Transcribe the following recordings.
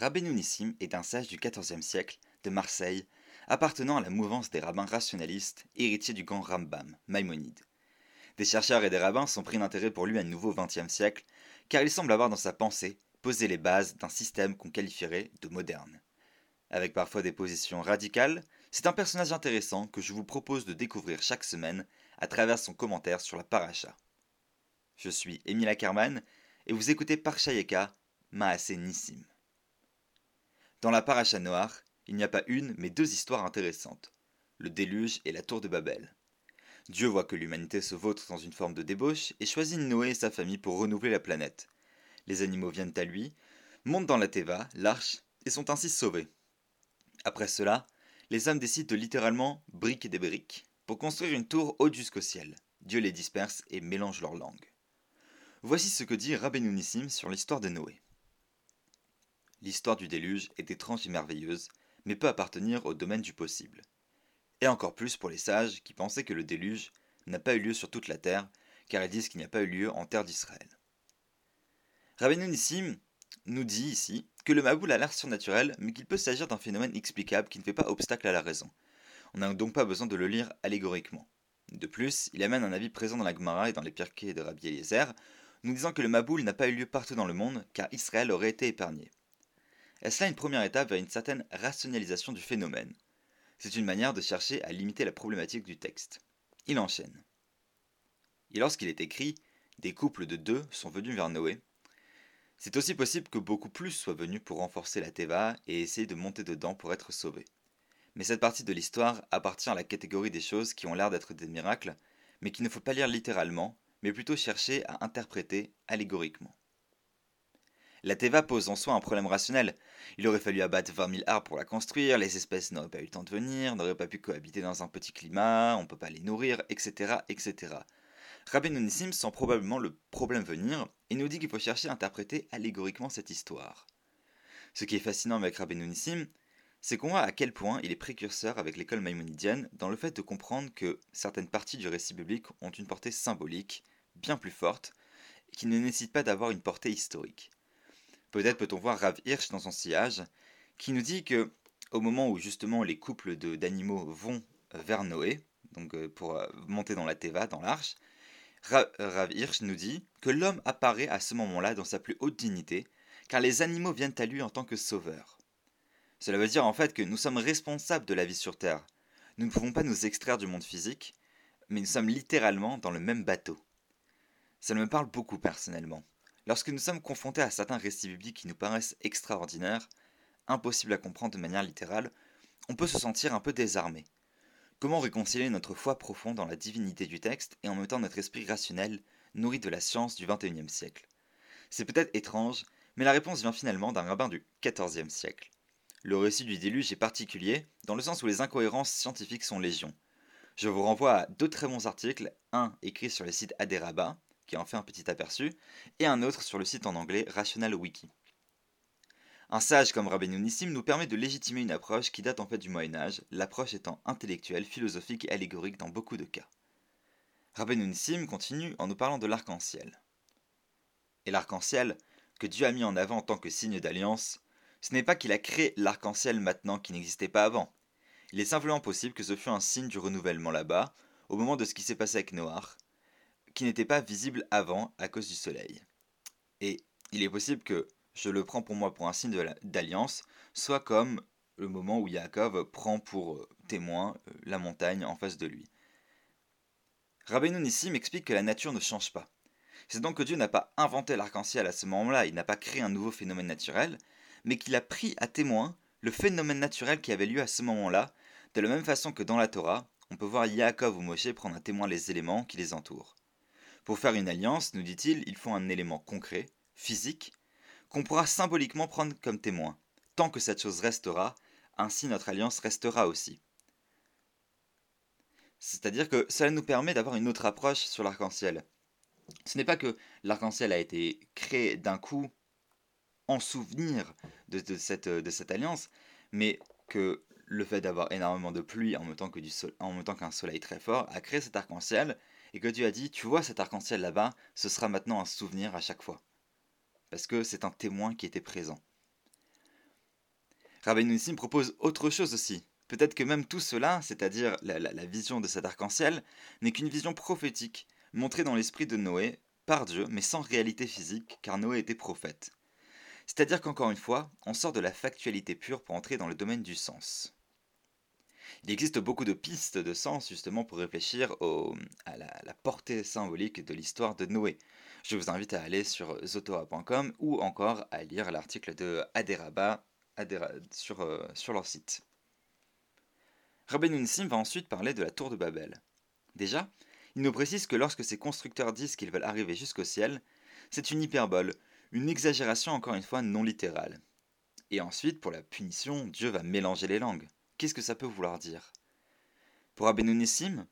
Rabbeinu Nissim est un sage du XIVe siècle de Marseille, appartenant à la mouvance des rabbins rationalistes, héritiers du grand Rambam, Maïmonide. Des chercheurs et des rabbins sont pris d'intérêt pour lui à nouveau XXe siècle, car il semble avoir dans sa pensée posé les bases d'un système qu'on qualifierait de moderne. Avec parfois des positions radicales, c'est un personnage intéressant que je vous propose de découvrir chaque semaine à travers son commentaire sur la paracha. Je suis Émile Ackerman et vous écoutez Parshayeka, Maase Nissim. Dans la paracha noire, il n'y a pas une, mais deux histoires intéressantes. Le déluge et la tour de Babel. Dieu voit que l'humanité se vautre dans une forme de débauche et choisit Noé et sa famille pour renouveler la planète. Les animaux viennent à lui, montent dans la Teva, l'arche, et sont ainsi sauvés. Après cela, les hommes décident de littéralement briquer des briques pour construire une tour haute jusqu'au ciel. Dieu les disperse et mélange leurs langues. Voici ce que dit Rabbeinu Nissim sur l'histoire de Noé. L'histoire du déluge est étrange et merveilleuse, mais peut appartenir au domaine du possible. Et encore plus pour les sages qui pensaient que le déluge n'a pas eu lieu sur toute la terre, car ils disent qu'il n'y a pas eu lieu en terre d'Israël. Rabbeinu Nissim nous dit ici que le Maboul a l'air surnaturel, mais qu'il peut s'agir d'un phénomène explicable qui ne fait pas obstacle à la raison. On n'a donc pas besoin de le lire allégoriquement. De plus, il amène un avis présent dans la Gemara et dans les Pirkei de Rabbi Eliezer, nous disant que le Maboul n'a pas eu lieu partout dans le monde, car Israël aurait été épargné. Est-ce là une première étape vers une certaine rationalisation du phénomène C'est une manière de chercher à limiter la problématique du texte. Il enchaîne. Et lorsqu'il est écrit, des couples de deux sont venus vers Noé, c'est aussi possible que beaucoup plus soient venus pour renforcer la Teva et essayer de monter dedans pour être sauvés. Mais cette partie de l'histoire appartient à la catégorie des choses qui ont l'air d'être des miracles, mais qu'il ne faut pas lire littéralement, mais plutôt chercher à interpréter allégoriquement. La Teva pose en soi un problème rationnel. Il aurait fallu abattre 20 000 arbres pour la construire, les espèces n'auraient pas eu le temps de venir, n'auraient pas pu cohabiter dans un petit climat, on ne peut pas les nourrir, etc. etc. Nissim sent probablement le problème venir et nous dit qu'il faut chercher à interpréter allégoriquement cette histoire. Ce qui est fascinant avec Nissim, c'est qu'on voit à quel point il est précurseur avec l'école maïmonidienne dans le fait de comprendre que certaines parties du récit biblique ont une portée symbolique, bien plus forte, qui ne nécessite pas d'avoir une portée historique. Peut-être peut-on voir Rav Hirsch dans son sillage, qui nous dit que au moment où justement les couples d'animaux vont vers Noé, donc euh, pour euh, monter dans la Teva, dans l'arche, Rav Hirsch nous dit que l'homme apparaît à ce moment-là dans sa plus haute dignité, car les animaux viennent à lui en tant que sauveurs. Cela veut dire en fait que nous sommes responsables de la vie sur Terre. Nous ne pouvons pas nous extraire du monde physique, mais nous sommes littéralement dans le même bateau. Ça me parle beaucoup personnellement. Lorsque nous sommes confrontés à certains récits bibliques qui nous paraissent extraordinaires, impossibles à comprendre de manière littérale, on peut se sentir un peu désarmé. Comment réconcilier notre foi profonde dans la divinité du texte et en même temps notre esprit rationnel, nourri de la science du XXIe siècle? C'est peut-être étrange, mais la réponse vient finalement d'un rabbin du XIVe siècle. Le récit du déluge est particulier, dans le sens où les incohérences scientifiques sont légion. Je vous renvoie à deux très bons articles, un écrit sur le site Aderaba, qui en fait un petit aperçu, et un autre sur le site en anglais Rational Wiki. Un sage comme Rabbeinu Nissim nous permet de légitimer une approche qui date en fait du Moyen Âge, l'approche étant intellectuelle, philosophique et allégorique dans beaucoup de cas. Rabbeinu Nissim continue en nous parlant de l'arc-en-ciel. Et l'arc-en-ciel, que Dieu a mis en avant en tant que signe d'alliance, ce n'est pas qu'il a créé l'arc-en-ciel maintenant qui n'existait pas avant. Il est simplement possible que ce fût un signe du renouvellement là-bas, au moment de ce qui s'est passé avec Noir, qui n'était pas visible avant à cause du soleil. Et il est possible que, je le prends pour moi pour un signe d'alliance, soit comme le moment où Yaakov prend pour euh, témoin euh, la montagne en face de lui. Rabbeinu Nissim explique que la nature ne change pas. C'est donc que Dieu n'a pas inventé l'arc-en-ciel à ce moment-là, il n'a pas créé un nouveau phénomène naturel, mais qu'il a pris à témoin le phénomène naturel qui avait lieu à ce moment-là, de la même façon que dans la Torah, on peut voir Yaakov ou Moshe prendre à témoin les éléments qui les entourent. Pour faire une alliance, nous dit-il, il faut un élément concret, physique, qu'on pourra symboliquement prendre comme témoin. Tant que cette chose restera, ainsi notre alliance restera aussi. C'est-à-dire que cela nous permet d'avoir une autre approche sur l'arc-en-ciel. Ce n'est pas que l'arc-en-ciel a été créé d'un coup en souvenir de, cette, alliance, mais que le fait d'avoir énormément de pluie en même temps qu'un soleil très fort a créé cet arc-en-ciel et que Dieu a dit, tu vois cet arc-en-ciel là-bas, ce sera maintenant un souvenir à chaque fois. Parce que c'est un témoin qui était présent. Rabbi Nissim propose autre chose aussi. Peut-être que même tout cela, c'est-à-dire la, la vision de cet arc-en-ciel, n'est qu'une vision prophétique, montrée dans l'esprit de Noé par Dieu, mais sans réalité physique, car Noé était prophète. C'est-à-dire qu'encore une fois, on sort de la factualité pure pour entrer dans le domaine du sens. Il existe beaucoup de pistes de sens justement pour réfléchir à la, portée symbolique de l'histoire de Noé. Je vous invite à aller sur zotora.com ou encore à lire l'article de Aderaba sur, euh, sur leur site. Rabbi Nunsim va ensuite parler de la tour de Babel. Déjà, il nous précise que lorsque ces constructeurs disent qu'ils veulent arriver jusqu'au ciel, c'est une hyperbole, une exagération encore une fois non littérale. Et ensuite, pour la punition, Dieu va mélanger les langues. Qu'est-ce que ça peut vouloir dire? Pour Abenonissim,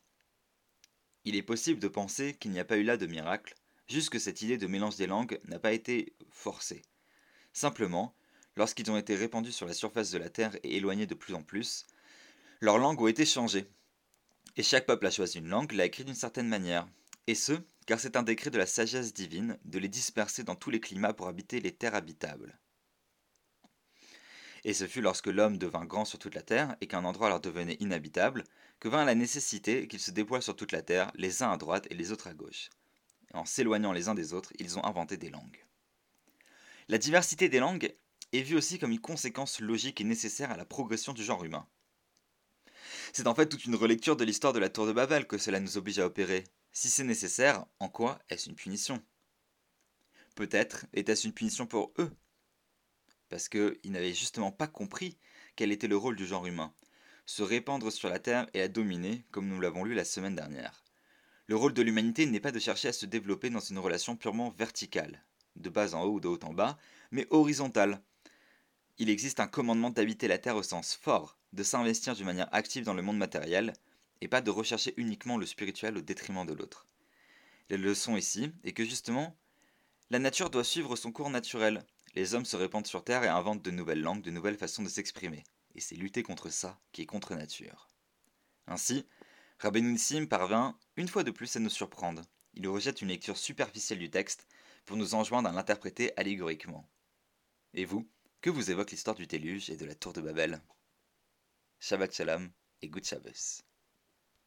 il est possible de penser qu'il n'y a pas eu là de miracle, juste que cette idée de mélange des langues n'a pas été forcée. Simplement, lorsqu'ils ont été répandus sur la surface de la Terre et éloignés de plus en plus, leurs langues ont été changées. Et chaque peuple a choisi une langue, l'a écrit d'une certaine manière. Et ce, car c'est un décret de la sagesse divine de les disperser dans tous les climats pour habiter les terres habitables. Et ce fut lorsque l'homme devint grand sur toute la terre et qu'un endroit leur devenait inhabitable, que vint la nécessité qu'ils se déploient sur toute la terre, les uns à droite et les autres à gauche. en s'éloignant les uns des autres, ils ont inventé des langues. La diversité des langues est vue aussi comme une conséquence logique et nécessaire à la progression du genre humain. C'est en fait toute une relecture de l'histoire de la tour de Babel que cela nous oblige à opérer, si c'est nécessaire, en quoi est-ce une punition? Peut-être était-ce une punition pour eux, parce qu'ils n'avaient justement pas compris quel était le rôle du genre humain, se répandre sur la Terre et la dominer, comme nous l'avons lu la semaine dernière. Le rôle de l'humanité n'est pas de chercher à se développer dans une relation purement verticale, de bas en haut ou de haut en bas, mais horizontale. Il existe un commandement d'habiter la Terre au sens fort, de s'investir d'une manière active dans le monde matériel, et pas de rechercher uniquement le spirituel au détriment de l'autre. La leçon ici est que justement, la nature doit suivre son cours naturel. Les hommes se répandent sur Terre et inventent de nouvelles langues, de nouvelles façons de s'exprimer. Et c'est lutter contre ça qui est contre nature. Ainsi, Rabbeinu parvint, une fois de plus, à nous surprendre. Il rejette une lecture superficielle du texte pour nous enjoindre à l'interpréter allégoriquement. Et vous, que vous évoque l'histoire du déluge et de la tour de Babel? Shabbat Shalom et Good Shabbos.